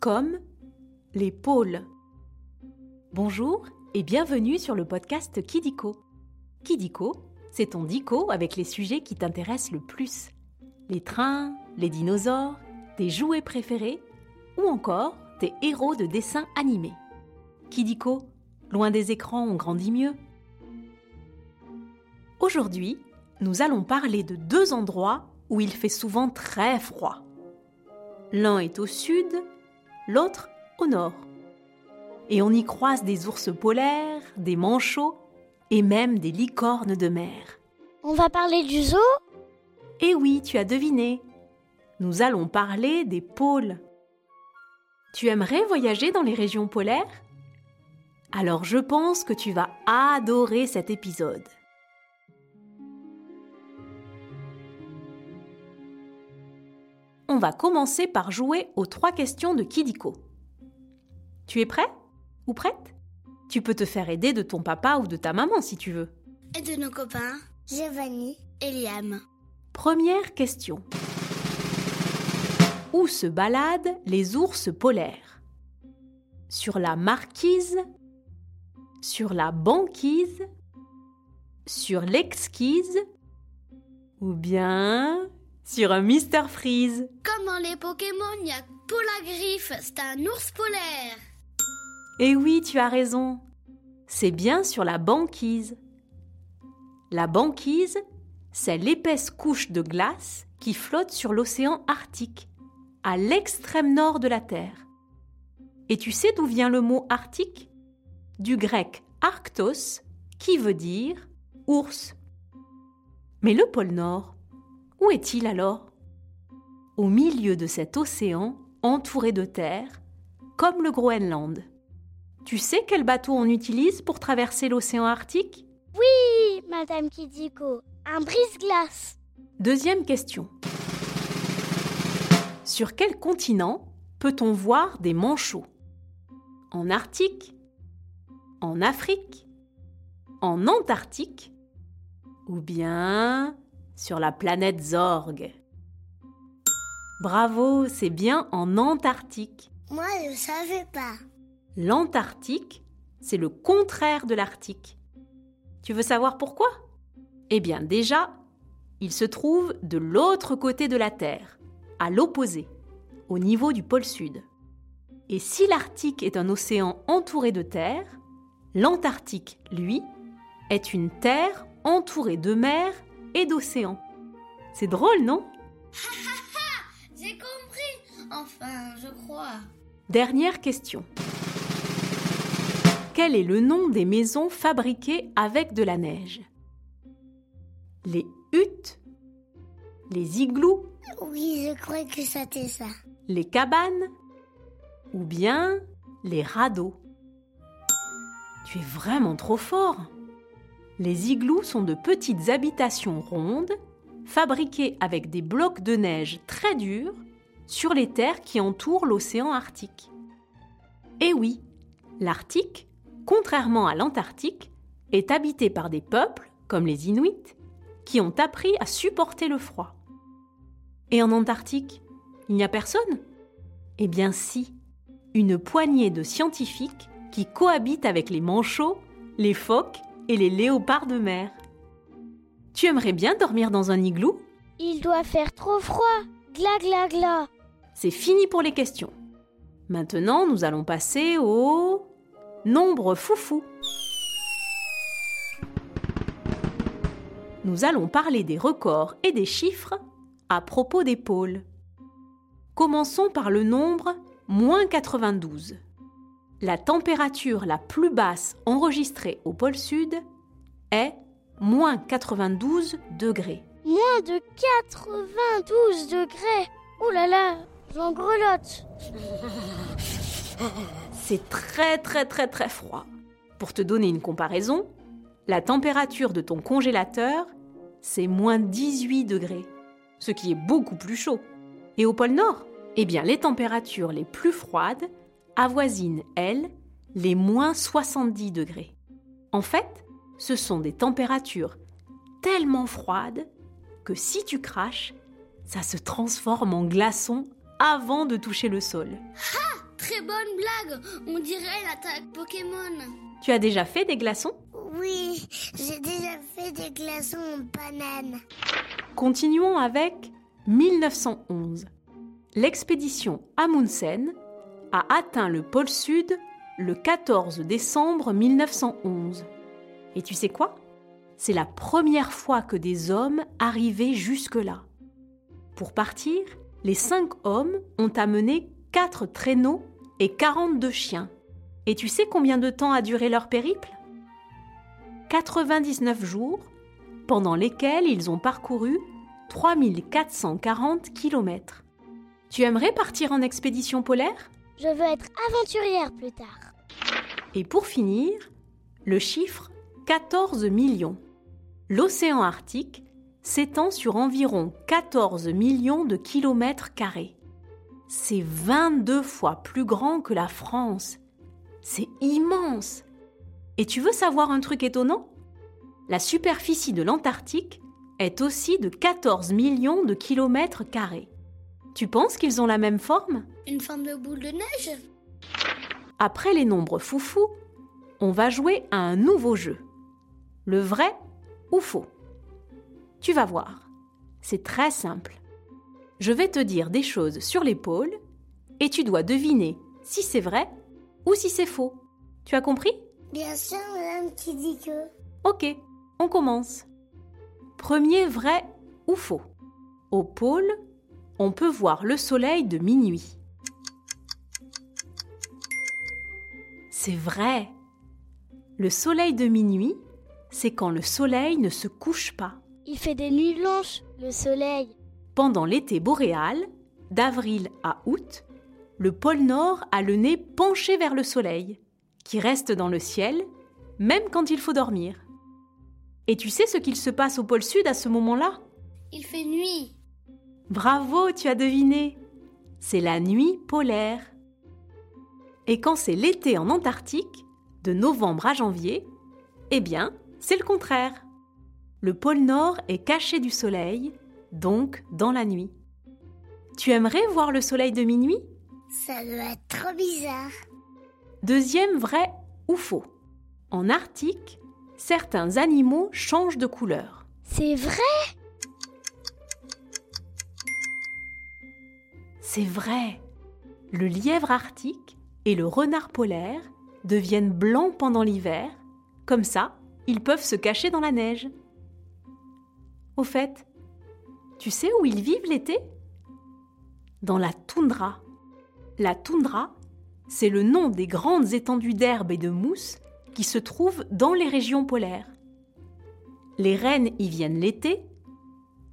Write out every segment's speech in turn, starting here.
Comme les pôles. Bonjour et bienvenue sur le podcast Kidiko. Kidiko, c'est ton dico avec les sujets qui t'intéressent le plus. Les trains, les dinosaures, tes jouets préférés ou encore tes héros de dessins animés. Kidiko, loin des écrans, on grandit mieux. Aujourd'hui, nous allons parler de deux endroits où il fait souvent très froid. L'un est au sud, l'autre au nord. Et on y croise des ours polaires, des manchots et même des licornes de mer. On va parler du zoo? Eh oui, tu as deviné. Nous allons parler des pôles. Tu aimerais voyager dans les régions polaires? Alors je pense que tu vas adorer cet épisode. On va commencer par jouer aux trois questions de Kidiko. Tu es prêt ou prête? Tu peux te faire aider de ton papa ou de ta maman si tu veux. Et de nos copains, Giovanni. et Liam. Première question. Où se baladent les ours polaires? Sur la marquise Sur la banquise Sur l'exquise Ou bien sur un Mister Freeze Comme dans les Pokémon, il y a Polagriffe, c'est un ours polaire. Eh oui, tu as raison. C'est bien sur la banquise. La banquise, c'est l'épaisse couche de glace qui flotte sur l'océan Arctique, à l'extrême nord de la Terre. Et tu sais d'où vient le mot arctique? Du grec arctos, qui veut dire ours. Mais le pôle Nord, où est-il alors? Au milieu de cet océan entouré de terre, comme le Groenland. Tu sais quel bateau on utilise pour traverser l'océan Arctique? Oui, Madame Kidiko, un brise-glace. Deuxième question. Sur quel continent peut-on voir des manchots? En Arctique? En Afrique? En Antarctique? Ou bien sur la planète Zorg Bravo, c'est bien en Antarctique. Moi, je savais pas. L'Antarctique, c'est le contraire de l'Arctique. Tu veux savoir pourquoi? Eh bien déjà, il se trouve de l'autre côté de la Terre, à l'opposé, au niveau du pôle Sud. Et si l'Arctique est un océan entouré de terre, l'Antarctique, lui, est une terre entourée de mers et d'océans. C'est drôle, non? J'ai compris. Enfin, je crois. Dernière question. Quel est le nom des maisons fabriquées avec de la neige? Les huttes? Les igloos? Oui, je crois que c'était ça. Les cabanes? Ou bien les radeaux? Tu es vraiment trop fort Les igloos sont de petites habitations rondes fabriquées avec des blocs de neige très durs sur les terres qui entourent l'océan Arctique. Et oui, l'Arctique, contrairement à l'Antarctique, est habité par des peuples, comme les Inuits, qui ont appris à supporter le froid. Et en Antarctique, il n'y a personne? Eh bien si, une poignée de scientifiques qui cohabitent avec les manchots, les phoques et les léopards de mer. Tu aimerais bien dormir dans un igloo? Il doit faire trop froid. Gla gla gla. C'est fini pour les questions. Maintenant, nous allons passer au nombre foufou. Nous allons parler des records et des chiffres à propos des pôles. Commençons par le nombre moins 92. La température la plus basse enregistrée au pôle Sud est moins 92 degrés. Moins de 92 degrés. Ouh là là, j'en grelotte. C'est très très très très froid. Pour te donner une comparaison, la température de ton congélateur, c'est moins 18 degrés, ce qui est beaucoup plus chaud. Et au pôle Nord, eh bien les températures les plus froides avoisinent, elles, les moins 70 degrés. En fait, ce sont des températures tellement froides que si tu craches, ça se transforme en glaçons avant de toucher le sol. Très bonne blague. On dirait l'attaque Pokémon. Tu as déjà fait des glaçons? Oui, j'ai déjà fait des glaçons en banane. Continuons avec 1911. L'expédition Amundsen a atteint le pôle sud le 14 décembre 1911. Et tu sais quoi? C'est la première fois que des hommes arrivaient jusque-là. Pour partir, les cinq hommes ont amené quatre traîneaux et 42 chiens. Et tu sais combien de temps a duré leur périple? 99 jours, pendant lesquels ils ont parcouru 3440 kilomètres. Tu aimerais partir en expédition polaire? Je veux être aventurière plus tard. Et pour finir, le chiffre 14 millions. L'océan Arctique s'étend sur environ 14 millions de kilomètres carrés. C'est 22 fois plus grand que la France. C'est immense. Et tu veux savoir un truc étonnant? La superficie de l'Antarctique est aussi de 14 millions de kilomètres carrés. Tu penses qu'ils ont la même forme? Une forme de boule de neige Après les nombres foufous, on va jouer à un nouveau jeu. Le vrai ou faux Tu vas voir. C'est très simple. Je vais te dire des choses sur les pôles et tu dois deviner si c'est vrai ou si c'est faux. Tu as compris? Bien sûr, madame qui dit que. Ok, on commence. Premier vrai ou faux Au pôle, on peut voir le soleil de minuit. C'est vrai. Le soleil de minuit, c'est quand le soleil ne se couche pas. Il fait des nuits blanches, le soleil. Pendant l'été boréal, d'avril à août, le pôle Nord a le nez penché vers le soleil, qui reste dans le ciel, même quand il faut dormir. Et tu sais ce qu'il se passe au pôle Sud à ce moment-là? Il fait nuit. Bravo, tu as deviné. C'est la nuit polaire. Et quand c'est l'été en Antarctique, de novembre à janvier, eh bien, c'est le contraire. Le pôle Nord est caché du soleil, donc dans la nuit. Tu aimerais voir le soleil de minuit? Ça doit être trop bizarre. Deuxième vrai ou faux. En Arctique, certains animaux changent de couleur. C'est vrai? C'est vrai. Le lièvre arctique et le renard polaire deviennent blancs pendant l'hiver. Comme ça, ils peuvent se cacher dans la neige. Au fait, tu sais où ils vivent l'été? Dans la toundra. La toundra, c'est le nom des grandes étendues d'herbe et de mousse qui se trouvent dans les régions polaires. Les rennes y viennent l'été,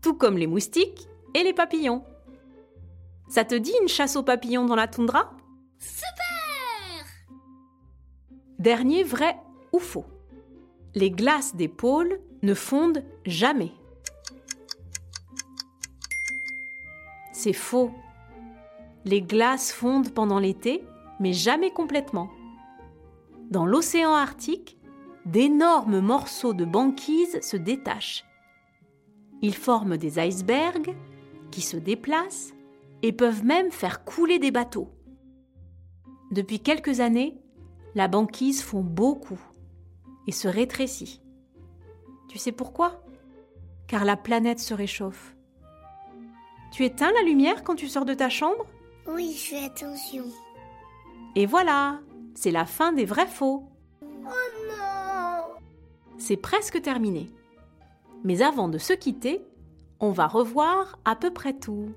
tout comme les moustiques et les papillons. Ça te dit une chasse aux papillons dans la toundra? Dernier vrai ou faux. Les glaces des pôles ne fondent jamais. C'est faux. Les glaces fondent pendant l'été, mais jamais complètement. Dans l'océan Arctique, d'énormes morceaux de banquise se détachent. Ils forment des icebergs qui se déplacent et peuvent même faire couler des bateaux. Depuis quelques années, la banquise fond beaucoup et se rétrécit. Tu sais pourquoi? Car la planète se réchauffe. Tu éteins la lumière quand tu sors de ta chambre? Oui, je fais attention. Et voilà, c'est la fin des vrais faux. Oh non C'est presque terminé. Mais avant de se quitter, on va revoir à peu près tout.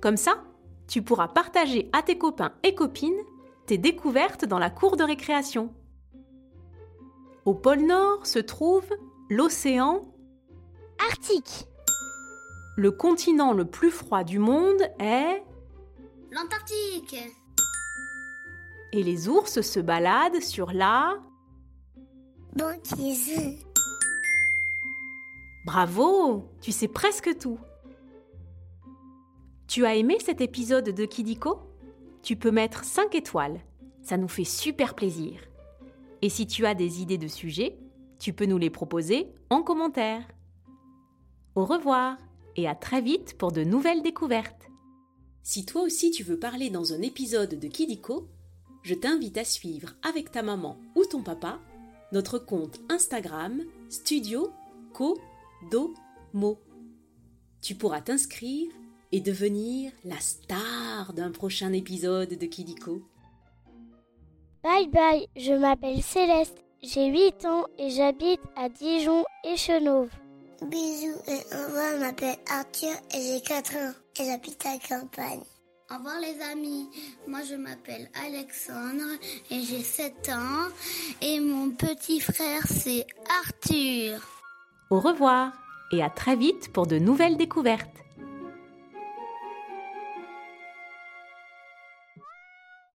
Comme ça, tu pourras partager à tes copains et copines tes découvertes dans la cour de récréation. Au pôle Nord se trouve l'océan. Arctique. Le continent le plus froid du monde est... L'Antarctique. Et les ours se baladent sur la... Banquise. Bravo Tu sais presque tout. Tu as aimé cet épisode de Kidiko? Tu peux mettre 5 étoiles. Ça nous fait super plaisir. Et si tu as des idées de sujets, tu peux nous les proposer en commentaire. Au revoir et à très vite pour de nouvelles découvertes. Si toi aussi tu veux parler dans un épisode de Kidiko, je t'invite à suivre avec ta maman ou ton papa notre compte Instagram Studio Co Do Mo. Tu pourras t'inscrire et devenir la star d'un prochain épisode de Kidiko. Bye bye, je m'appelle Céleste, j'ai 8 ans et j'habite à Dijon et Chenauve. Bisous et au revoir, je m'appelle Arthur et j'ai 4 ans et j'habite à campagne. Au revoir les amis, moi je m'appelle Alexandre et j'ai 7 ans et mon petit frère c'est Arthur. Au revoir et à très vite pour de nouvelles découvertes.